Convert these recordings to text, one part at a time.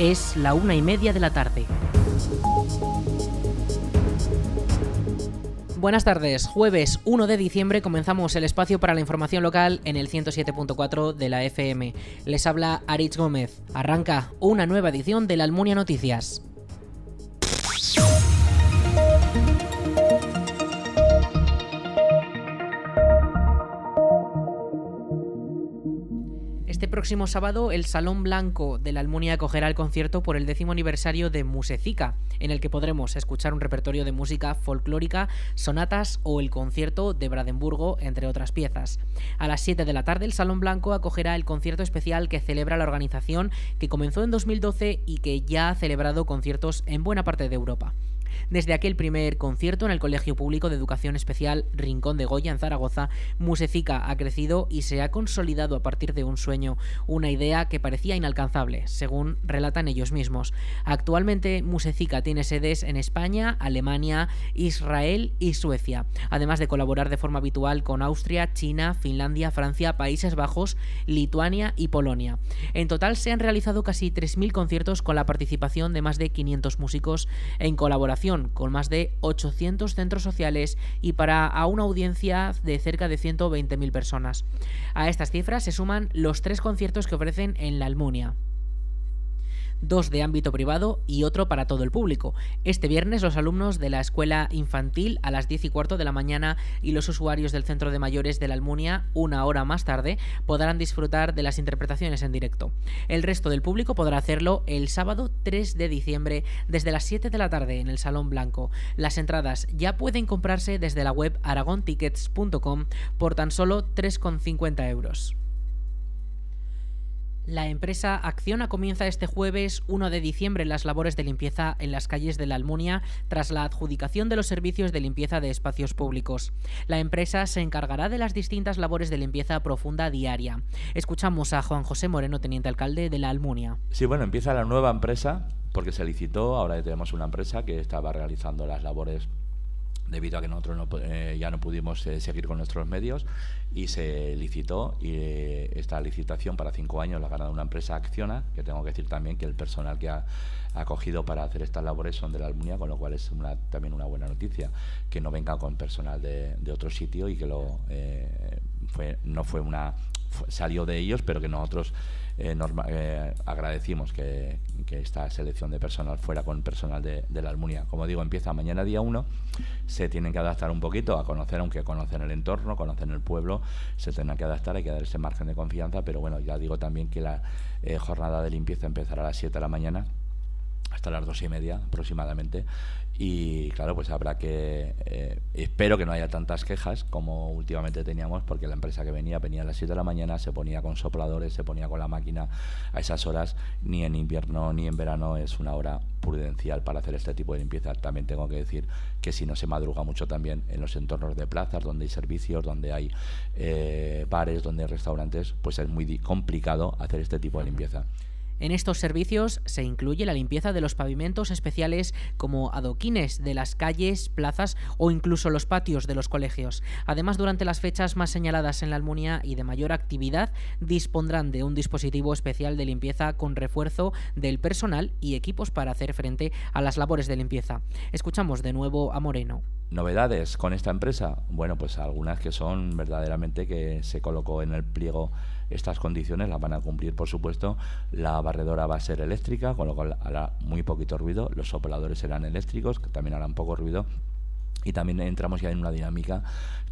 Es la una y media de la tarde. Buenas tardes, jueves 1 de diciembre comenzamos el espacio para la información local en el 107.4 de la FM. Les habla Aritz Gómez. Arranca una nueva edición de la Almunia Noticias. Próximo sábado, el Salón Blanco de la Almunia acogerá el concierto por el décimo aniversario de Musecica, en el que podremos escuchar un repertorio de música folclórica, sonatas o el concierto de Brandenburgo, entre otras piezas. A las 7 de la tarde, el Salón Blanco acogerá el concierto especial que celebra la organización que comenzó en 2012 y que ya ha celebrado conciertos en buena parte de Europa. Desde aquel primer concierto en el Colegio Público de Educación Especial Rincón de Goya en Zaragoza, Musecica ha crecido y se ha consolidado a partir de un sueño, una idea que parecía inalcanzable, según relatan ellos mismos. Actualmente Musecica tiene sedes en España, Alemania, Israel y Suecia, además de colaborar de forma habitual con Austria, China, Finlandia, Francia, Países Bajos, Lituania y Polonia. En total se han realizado casi 3.000 conciertos con la participación de más de 500 músicos en colaboración con más de 800 centros sociales y para a una audiencia de cerca de 120.000 personas. A estas cifras se suman los tres conciertos que ofrecen en la Almunia dos de ámbito privado y otro para todo el público. Este viernes los alumnos de la escuela infantil a las 10 y cuarto de la mañana y los usuarios del centro de mayores de la Almunia una hora más tarde podrán disfrutar de las interpretaciones en directo. El resto del público podrá hacerlo el sábado 3 de diciembre desde las 7 de la tarde en el Salón Blanco. Las entradas ya pueden comprarse desde la web aragontickets.com por tan solo 3,50 euros. La empresa Acciona comienza este jueves 1 de diciembre las labores de limpieza en las calles de la Almunia tras la adjudicación de los servicios de limpieza de espacios públicos. La empresa se encargará de las distintas labores de limpieza profunda diaria. Escuchamos a Juan José Moreno, teniente alcalde de la Almunia. Sí, bueno, empieza la nueva empresa porque se licitó, ahora tenemos una empresa que estaba realizando las labores debido a que nosotros no, eh, ya no pudimos eh, seguir con nuestros medios y se licitó y eh, esta licitación para cinco años la ha ganado una empresa Acciona, que tengo que decir también que el personal que ha acogido para hacer estas labores son de la Almunia, con lo cual es una, también una buena noticia que no venga con personal de, de otro sitio y que lo fue, no fue una salió de ellos, pero que nosotros eh, eh, agradecimos que, esta selección de personal fuera con personal de, la Almunia. Como digo, empieza mañana día 1, se tienen que adaptar un poquito a conocer, aunque conocen el entorno, conocen el pueblo, se tienen que adaptar, hay que dar ese margen de confianza, pero bueno, ya digo también que la eh, jornada de limpieza empezará a las 7 de la mañana hasta las dos y media aproximadamente. Y claro pues habrá que eh, espero que no haya tantas quejas como últimamente teníamos porque la empresa que venía venía a las 7 de la mañana se ponía con sopladores se ponía con la máquina a esas horas. Ni en invierno ni en verano es una hora prudencial para hacer este tipo de limpieza. También tengo que decir que si no se madruga mucho también en los entornos de plazas donde hay servicios donde hay eh, bares donde hay restaurantes pues es muy complicado hacer este tipo de limpieza en estos servicios se incluye la limpieza de los pavimentos especiales como adoquines de las calles, plazas o incluso los patios de los colegios. Además, durante las fechas más señaladas en la Almunia y de mayor actividad, dispondrán de un dispositivo especial de limpieza con refuerzo del personal y equipos para hacer frente a las labores de limpieza. Escuchamos de nuevo a Moreno. ¿Novedades con esta empresa? Bueno, pues algunas que son verdaderamente que se colocó en el pliego estas condiciones las van a cumplir, por supuesto. La barredora va a ser eléctrica, con lo cual hará muy poquito ruido. Los sopladores serán eléctricos, que también harán poco ruido y también entramos ya en una dinámica.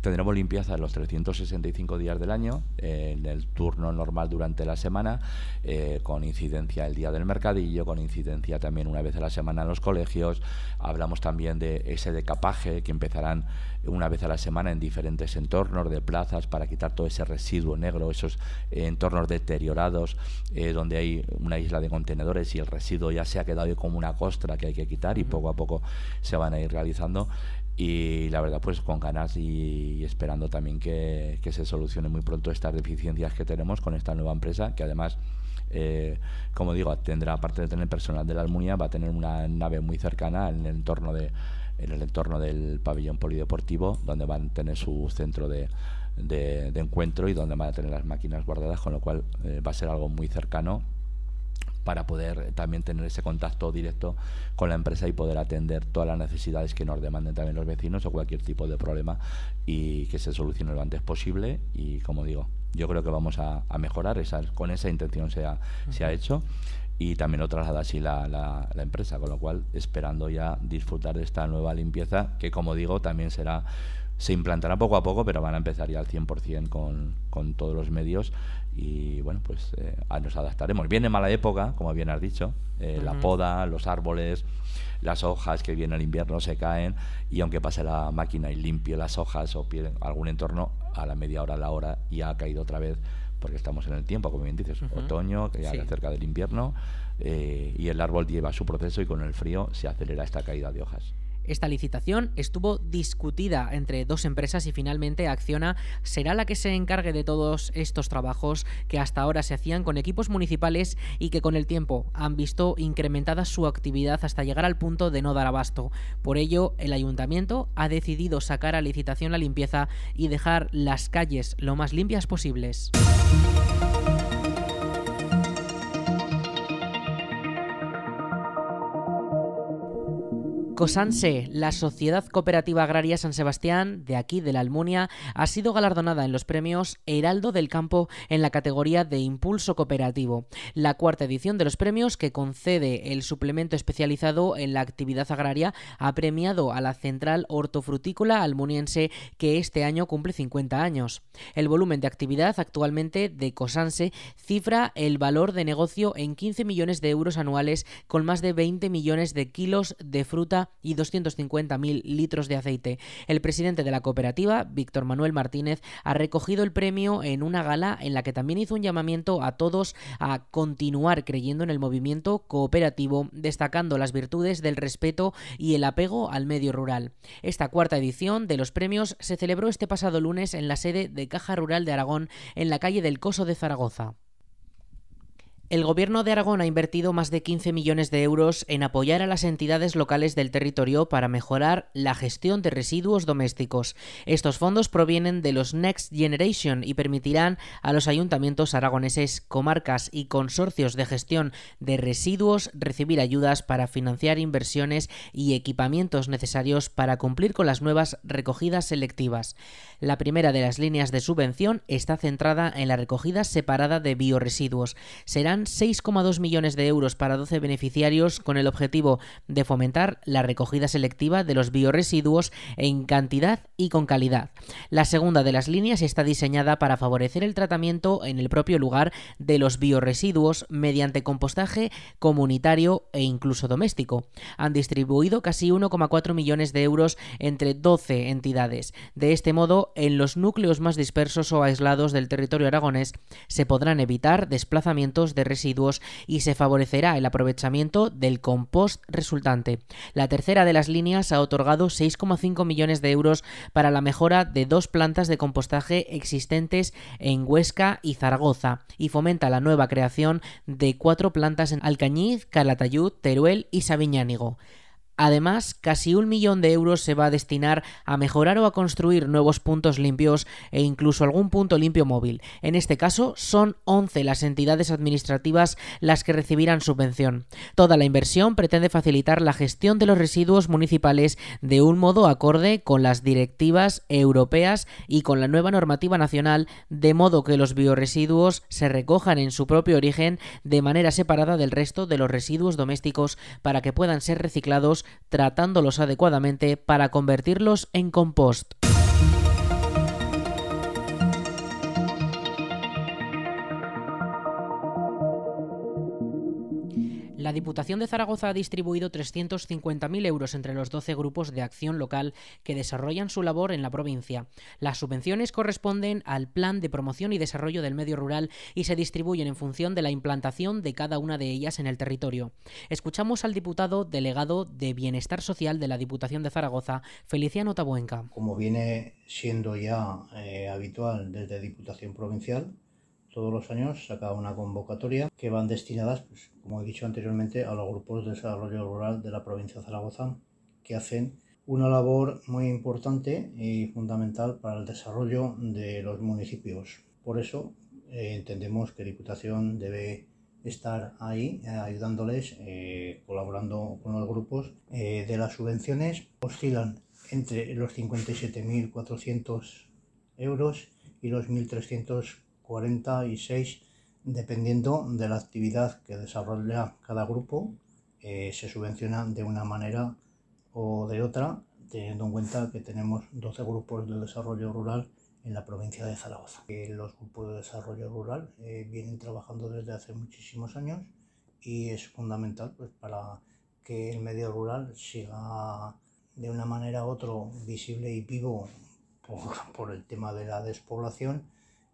Tendremos limpieza los 365 días del año, en el turno normal durante la semana, eh, con incidencia el día del mercadillo, con incidencia también una vez a la semana en los colegios. Hablamos también de ese decapaje que empezarán una vez a la semana en diferentes entornos de plazas para quitar todo ese residuo negro, esos entornos deteriorados eh, donde hay una isla de contenedores y el residuo ya se ha quedado como una costra que hay que quitar y poco a poco se van a ir realizando. Y la verdad pues con ganas y, esperando también que, se solucione muy pronto estas deficiencias que tenemos con esta nueva empresa que además eh, como digo tendrá aparte de tener personal de la Almunia va a tener una nave muy cercana en el entorno de en el entorno del pabellón polideportivo donde van a tener su centro de, encuentro y donde van a tener las máquinas guardadas con lo cual eh, va a ser algo muy cercano para poder también tener ese contacto directo con la empresa y poder atender todas las necesidades que nos demanden también los vecinos o cualquier tipo de problema y que se solucione lo antes posible. Y como digo, yo creo que vamos a, mejorar, esa, con esa intención se ha, se ha hecho y también lo traslada así la, la, la, empresa, con lo cual esperando ya disfrutar de esta nueva limpieza que como digo también será se implantará poco a poco, pero van a empezar ya al 100% con, con todos los medios y bueno, pues eh, nos adaptaremos. Viene mala época, como bien has dicho, eh, la poda, los árboles, las hojas que viene el invierno se caen y aunque pase la máquina y limpie las hojas o algún entorno, a la media hora, a la hora ya ha caído otra vez porque estamos en el tiempo, como bien dices, otoño, que ya sí. cerca del invierno, eh, y el árbol lleva su proceso y con el frío se acelera esta caída de hojas. Esta licitación estuvo discutida entre dos empresas y finalmente Acciona será la que se encargue de todos estos trabajos que hasta ahora se hacían con equipos municipales y que con el tiempo han visto incrementada su actividad hasta llegar al punto de no dar abasto. Por ello, el ayuntamiento ha decidido sacar a licitación la limpieza y dejar las calles lo más limpias posibles. Cosanse, la Sociedad Cooperativa Agraria San Sebastián, de aquí, de la Almunia, ha sido galardonada en los premios Heraldo del Campo en la categoría de Impulso Cooperativo. La cuarta edición de los premios, que concede el suplemento especializado en la actividad agraria, ha premiado a la Central Hortofrutícola Almuniense, que este año cumple 50 años. El volumen de actividad actualmente de Cosanse cifra el valor de negocio en 15 millones de euros anuales, con más de 20 millones de kilos de fruta y 250.000 litros de aceite. El presidente de la cooperativa, Víctor Manuel Martínez, ha recogido el premio en una gala en la que también hizo un llamamiento a todos a continuar creyendo en el movimiento cooperativo, destacando las virtudes del respeto y el apego al medio rural. Esta cuarta edición de los premios se celebró este pasado lunes en la sede de Caja Rural de Aragón, en la calle del Coso de Zaragoza. El Gobierno de Aragón ha invertido más de 15 millones de euros en apoyar a las entidades locales del territorio para mejorar la gestión de residuos domésticos. Estos fondos provienen de los Next Generation y permitirán a los ayuntamientos aragoneses, comarcas y consorcios de gestión de residuos recibir ayudas para financiar inversiones y equipamientos necesarios para cumplir con las nuevas recogidas selectivas. La primera de las líneas de subvención está centrada en la recogida separada de bioresiduos. Serán 6,2 millones de euros para 12 beneficiarios con el objetivo de fomentar la recogida selectiva de los bioresiduos en cantidad y con calidad. La segunda de las líneas está diseñada para favorecer el tratamiento en el propio lugar de los bioresiduos mediante compostaje comunitario e incluso doméstico. Han distribuido casi 1,4 millones de euros entre 12 entidades. De este modo, en los núcleos más dispersos o aislados del territorio aragonés se podrán evitar desplazamientos de residuos y se favorecerá el aprovechamiento del compost resultante. La tercera de las líneas ha otorgado 6,5 millones de euros para la mejora de dos plantas de compostaje existentes en Huesca y Zaragoza y fomenta la nueva creación de cuatro plantas en Alcañiz, Calatayud, Teruel y Sabiñánigo. Además, casi un millón de euros se va a destinar a mejorar o a construir nuevos puntos limpios e incluso algún punto limpio móvil. En este caso, son 11 las entidades administrativas las que recibirán subvención. Toda la inversión pretende facilitar la gestión de los residuos municipales de un modo acorde con las directivas europeas y con la nueva normativa nacional, de modo que los bioresiduos se recojan en su propio origen de manera separada del resto de los residuos domésticos para que puedan ser reciclados tratándolos adecuadamente para convertirlos en compost. La Diputación de Zaragoza ha distribuido 350.000 euros entre los 12 grupos de acción local que desarrollan su labor en la provincia. Las subvenciones corresponden al Plan de Promoción y Desarrollo del Medio Rural y se distribuyen en función de la implantación de cada una de ellas en el territorio. Escuchamos al diputado delegado de Bienestar Social de la Diputación de Zaragoza, Feliciano Tabuenca. Como viene siendo ya eh, habitual desde Diputación Provincial, todos los años saca una convocatoria que van destinadas, pues, como he dicho anteriormente, a los grupos de desarrollo rural de la provincia de Zaragoza, que hacen una labor muy importante y fundamental para el desarrollo de los municipios. Por eso eh, entendemos que Diputación debe estar ahí eh, ayudándoles, eh, colaborando con los grupos de las subvenciones. Oscilan entre los 57.400 euros y los 1.346 dependiendo de la actividad que desarrolla cada grupo. se subvenciona de una manera o de otra, teniendo en cuenta que tenemos 12 grupos de desarrollo rural en la provincia de Zaragoza. los grupos de desarrollo rural eh, vienen trabajando desde hace muchísimos años y es fundamental pues, para que el medio rural siga de una manera u otra visible y vivo por, el tema de la despoblación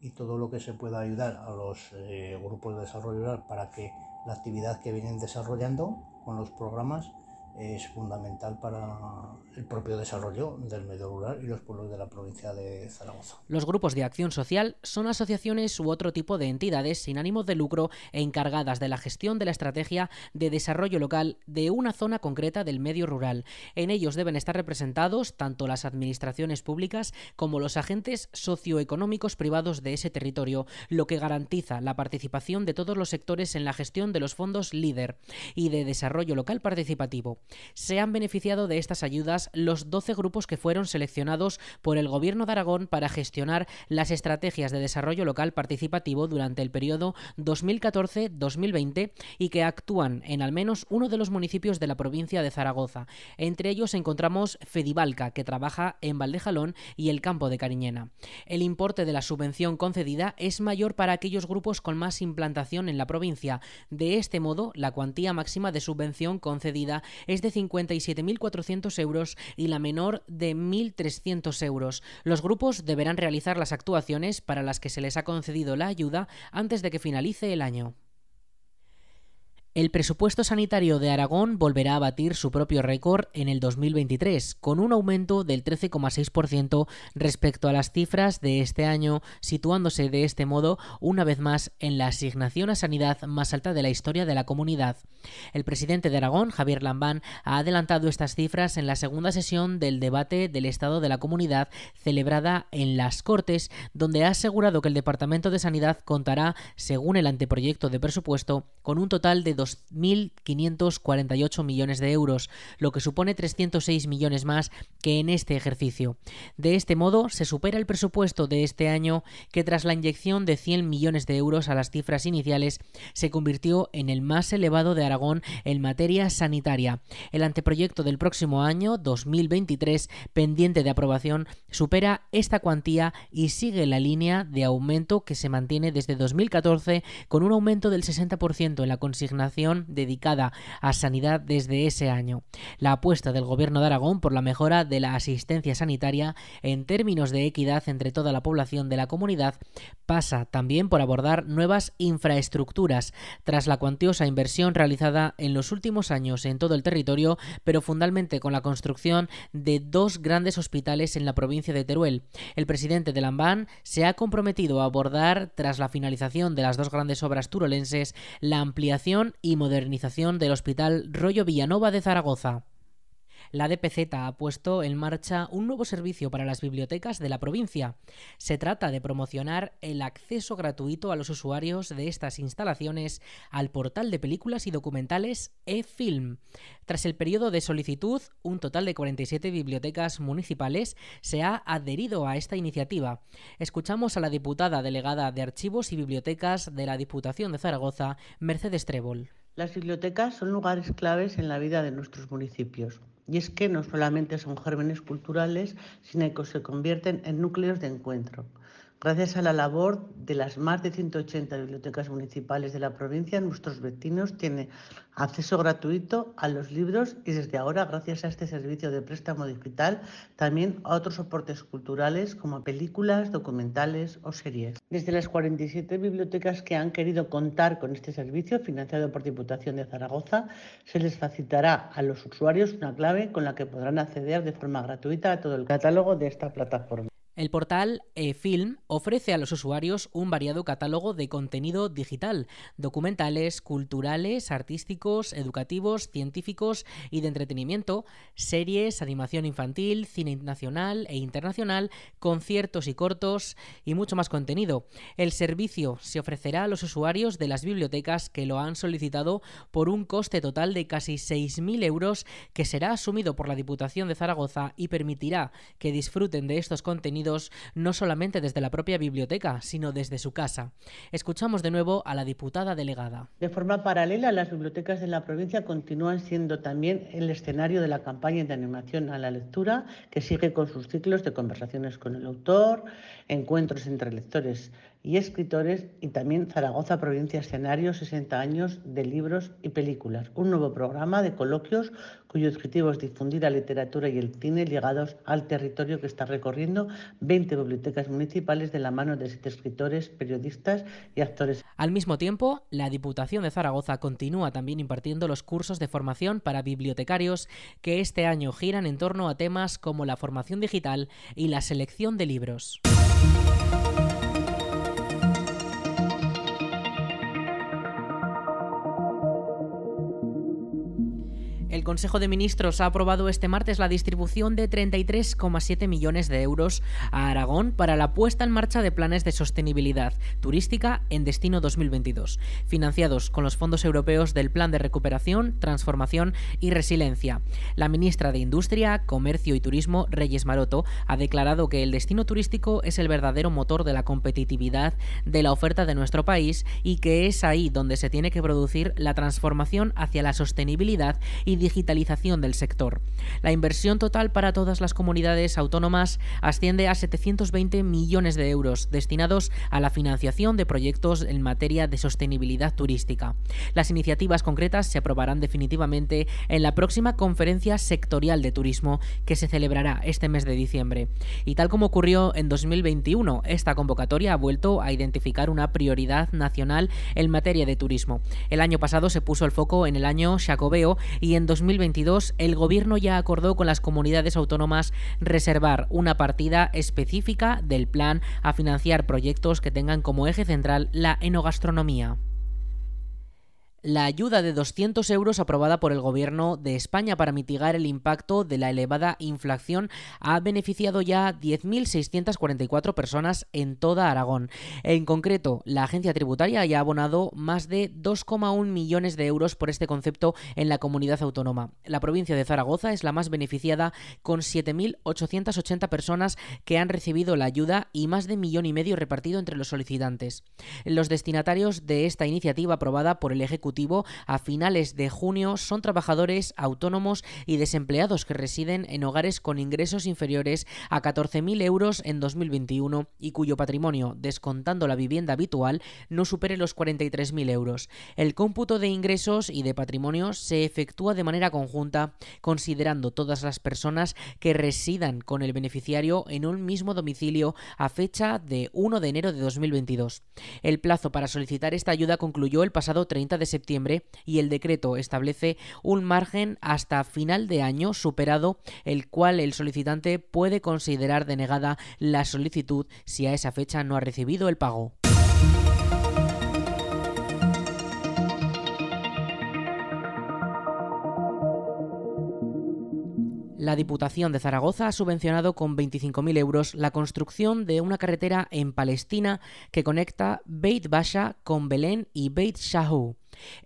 y todo lo que se pueda ayudar a los eh, grupos de desarrollo rural para que la actividad que vienen desarrollando con los programas es fundamental para el propio desarrollo del medio rural y los pueblos de la provincia de Zaragoza. Los grupos de acción social son asociaciones u otro tipo de entidades sin ánimo de lucro e encargadas de la gestión de la estrategia de desarrollo local de una zona concreta del medio rural. En ellos deben estar representados tanto las administraciones públicas como los agentes socioeconómicos privados de ese territorio, lo que garantiza la participación de todos los sectores en la gestión de los fondos LEADER y de desarrollo local participativo. Se han beneficiado de estas ayudas los 12 grupos que fueron seleccionados por el Gobierno de Aragón para gestionar las estrategias de desarrollo local participativo durante el periodo 2014-2020 y que actúan en al menos uno de los municipios de la provincia de Zaragoza. Entre ellos encontramos Fedivalca, que trabaja en Valdejalón y el campo de Cariñena. El importe de la subvención concedida es mayor para aquellos grupos con más implantación en la provincia. De este modo, la cuantía máxima de subvención concedida es de 57.400 euros y la menor de 1.300 euros. Los grupos deberán realizar las actuaciones para las que se les ha concedido la ayuda antes de que finalice el año. El presupuesto sanitario de Aragón volverá a batir su propio récord en el 2023, con un aumento del 13,6% respecto a las cifras de este año, situándose de este modo una vez más en la asignación a sanidad más alta de la historia de la comunidad. El presidente de Aragón, Javier Lambán, ha adelantado estas cifras en la segunda sesión del debate del Estado de la Comunidad celebrada en las Cortes, donde ha asegurado que el Departamento de Sanidad contará, según el anteproyecto de presupuesto, con un total de 2.548 millones de euros, lo que supone 306 millones más que en este ejercicio. De este modo, se supera el presupuesto de este año que tras la inyección de 100 millones de euros a las cifras iniciales se convirtió en el más elevado de Aragón en materia sanitaria. El anteproyecto del próximo año, 2023, pendiente de aprobación, supera esta cuantía y sigue la línea de aumento que se mantiene desde 2014 con un aumento del 60% en la consignación dedicada a sanidad desde ese año. La apuesta del Gobierno de Aragón por la mejora de la asistencia sanitaria en términos de equidad entre toda la población de la comunidad pasa también por abordar nuevas infraestructuras tras la cuantiosa inversión realizada en los últimos años en todo el territorio, pero fundamentalmente con la construcción de dos grandes hospitales en la provincia de Teruel. El presidente de Lambán se ha comprometido a abordar, tras la finalización de las dos grandes obras turolenses, la ampliación y modernización del Hospital Rollo Villanova de Zaragoza la DPZ ha puesto en marcha un nuevo servicio para las bibliotecas de la provincia. Se trata de promocionar el acceso gratuito a los usuarios de estas instalaciones al portal de películas y documentales eFilm. Tras el periodo de solicitud, un total de 47 bibliotecas municipales se ha adherido a esta iniciativa. Escuchamos a la diputada delegada de Archivos y Bibliotecas de la Diputación de Zaragoza, Mercedes Trébol. Las bibliotecas son lugares claves en la vida de nuestros municipios. Y es que no solamente son gérmenes culturales, sino que se convierten en núcleos de encuentro. Gracias a la labor de las más de 180 bibliotecas municipales de la provincia, nuestros vecinos tienen acceso gratuito a los libros y desde ahora, gracias a este servicio de préstamo digital, también a otros soportes culturales como películas, documentales o series. Desde las 47 bibliotecas que han querido contar con este servicio, financiado por Diputación de Zaragoza, se les facilitará a los usuarios una clave con la que podrán acceder de forma gratuita a todo el catálogo de esta plataforma. El portal eFilm ofrece a los usuarios un variado catálogo de contenido digital, documentales, culturales, artísticos, educativos, científicos y de entretenimiento, series, animación infantil, cine nacional e internacional, conciertos y cortos y mucho más contenido. El servicio se ofrecerá a los usuarios de las bibliotecas que lo han solicitado por un coste total de casi 6.000 euros que será asumido por la Diputación de Zaragoza y permitirá que disfruten de estos contenidos no solamente desde la propia biblioteca, sino desde su casa. Escuchamos de nuevo a la diputada delegada. De forma paralela, las bibliotecas de la provincia continúan siendo también el escenario de la campaña de animación a la lectura, que sigue con sus ciclos de conversaciones con el autor, encuentros entre lectores y escritores y también Zaragoza Provincia Escenario 60 años de libros y películas, un nuevo programa de coloquios cuyo objetivo es difundir la literatura y el cine ligados al territorio que está recorriendo 20 bibliotecas municipales de la mano de siete escritores, periodistas y actores. Al mismo tiempo, la Diputación de Zaragoza continúa también impartiendo los cursos de formación para bibliotecarios que este año giran en torno a temas como la formación digital y la selección de libros. El Consejo de Ministros ha aprobado este martes la distribución de 33,7 millones de euros a Aragón para la puesta en marcha de planes de sostenibilidad turística en Destino 2022, financiados con los fondos europeos del Plan de Recuperación, Transformación y Resiliencia. La ministra de Industria, Comercio y Turismo, Reyes Maroto, ha declarado que el destino turístico es el verdadero motor de la competitividad de la oferta de nuestro país y que es ahí donde se tiene que producir la transformación hacia la sostenibilidad y digitalización del sector. La inversión total para todas las comunidades autónomas asciende a 720 millones de euros destinados a la financiación de proyectos en materia de sostenibilidad turística. Las iniciativas concretas se aprobarán definitivamente en la próxima conferencia sectorial de turismo que se celebrará este mes de diciembre. Y tal como ocurrió en 2021, esta convocatoria ha vuelto a identificar una prioridad nacional en materia de turismo. El año pasado se puso el foco en el año Jacobeo y en 2022 el Gobierno ya acordó con las comunidades autónomas reservar una partida específica del plan a financiar proyectos que tengan como eje central la enogastronomía. La ayuda de 200 euros aprobada por el Gobierno de España para mitigar el impacto de la elevada inflación ha beneficiado ya a 10.644 personas en toda Aragón. En concreto, la agencia tributaria ya ha abonado más de 2,1 millones de euros por este concepto en la comunidad autónoma. La provincia de Zaragoza es la más beneficiada con 7.880 personas que han recibido la ayuda y más de millón y medio repartido entre los solicitantes. Los destinatarios de esta iniciativa aprobada por el Ejecutivo a finales de junio son trabajadores autónomos y desempleados que residen en hogares con ingresos inferiores a 14.000 euros en 2021 y cuyo patrimonio, descontando la vivienda habitual, no supere los 43.000 euros. El cómputo de ingresos y de patrimonio se efectúa de manera conjunta, considerando todas las personas que residan con el beneficiario en un mismo domicilio a fecha de 1 de enero de 2022. El plazo para solicitar esta ayuda concluyó el pasado 30 de septiembre y el decreto establece un margen hasta final de año superado el cual el solicitante puede considerar denegada la solicitud si a esa fecha no ha recibido el pago. La Diputación de Zaragoza ha subvencionado con 25.000 euros la construcción de una carretera en Palestina que conecta Beit Basha con Belén y Beit Shahu.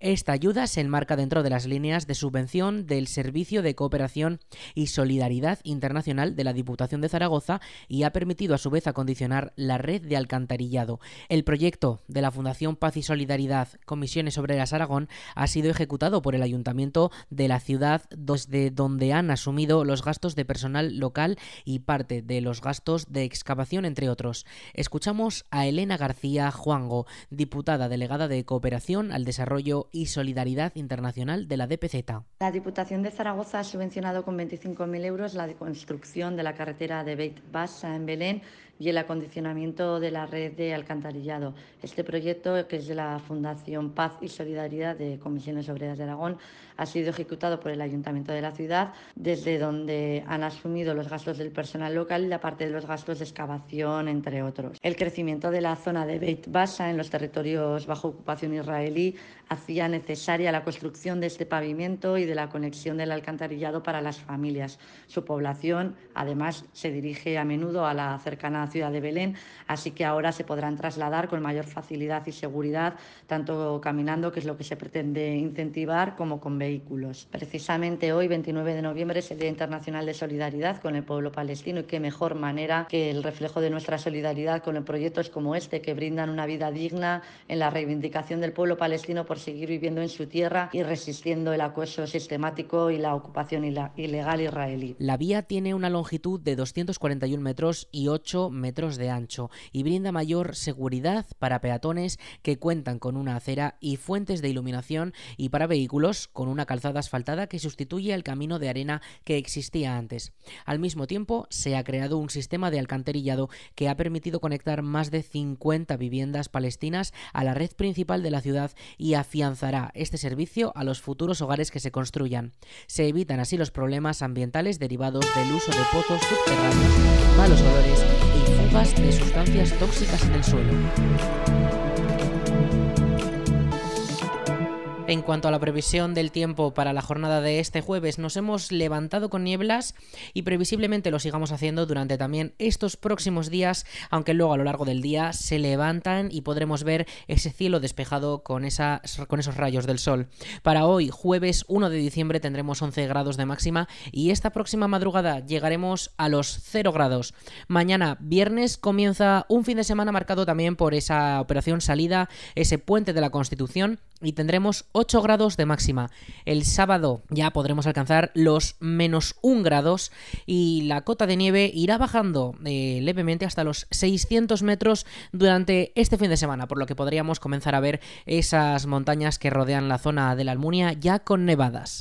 Esta ayuda se enmarca dentro de las líneas de subvención del Servicio de Cooperación y Solidaridad Internacional de la Diputación de Zaragoza y ha permitido a su vez acondicionar la red de alcantarillado. El proyecto de la Fundación Paz y Solidaridad Comisiones Obreras Aragón ha sido ejecutado por el Ayuntamiento de la ciudad desde donde han asumido los gastos de personal local y parte de los gastos de excavación entre otros. Escuchamos a Elena García Juango, diputada delegada de Cooperación al Desarrollo Y Solidaridad Internacional de la DPZ. La Diputación de Zaragoza ha subvencionado con 25.000 euros la construcción de la carretera de Beit Bassa en Belén y el acondicionamiento de la red de alcantarillado. Este proyecto, que es de la Fundación Paz y Solidaridad de Comisiones Obreras de Aragón, ha sido ejecutado por el Ayuntamiento de la ciudad, desde donde han asumido los gastos del personal local y la parte de los gastos de excavación, entre otros. El crecimiento de la zona de Beit Bassa en los territorios bajo ocupación israelí hacía necesaria la construcción de este pavimento y de la conexión del alcantarillado para las familias. Su población, además, se dirige a menudo a la cercana ciudad de Belén, así que ahora se podrán trasladar con mayor facilidad y seguridad, tanto caminando, que es lo que se pretende incentivar, como con vehículos. Precisamente hoy, 29 de noviembre, es el Día Internacional de Solidaridad con el pueblo palestino y qué mejor manera que el reflejo de nuestra solidaridad con proyectos como este que brindan una vida digna en la reivindicación del pueblo palestino por seguir viviendo en su tierra y resistiendo el acoso sistemático y la ocupación ilegal israelí. La vía tiene una longitud de 241 metros y 8 metros de ancho y brinda mayor seguridad para peatones que cuentan con una acera y fuentes de iluminación y para vehículos con una calzada asfaltada que sustituye el camino de arena que existía antes. Al mismo tiempo, se ha creado un sistema de alcantarillado que ha permitido conectar más de 50 viviendas palestinas a la red principal de la ciudad y afianzará este servicio a los futuros hogares que se construyan. Se evitan así los problemas ambientales derivados del uso de pozos subterráneos, malos olores y de sustancias tóxicas en el suelo. En cuanto a la previsión del tiempo para la jornada de este jueves, nos hemos levantado con nieblas y previsiblemente lo sigamos haciendo durante también estos próximos días, aunque luego a lo largo del día se levantan y podremos ver ese cielo despejado con, esos rayos del sol. Para hoy, jueves 1 de diciembre, tendremos 11 grados de máxima y esta próxima madrugada llegaremos a los 0 grados. Mañana, viernes, comienza un fin de semana marcado también por esa operación salida, ese puente de la Constitución y tendremos 8 grados de máxima. El sábado ya podremos alcanzar los menos 1 grados y la cota de nieve irá bajando eh, levemente hasta los 600 metros durante este fin de semana, por lo que podríamos comenzar a ver esas montañas que rodean la zona de la Almunia ya con nevadas.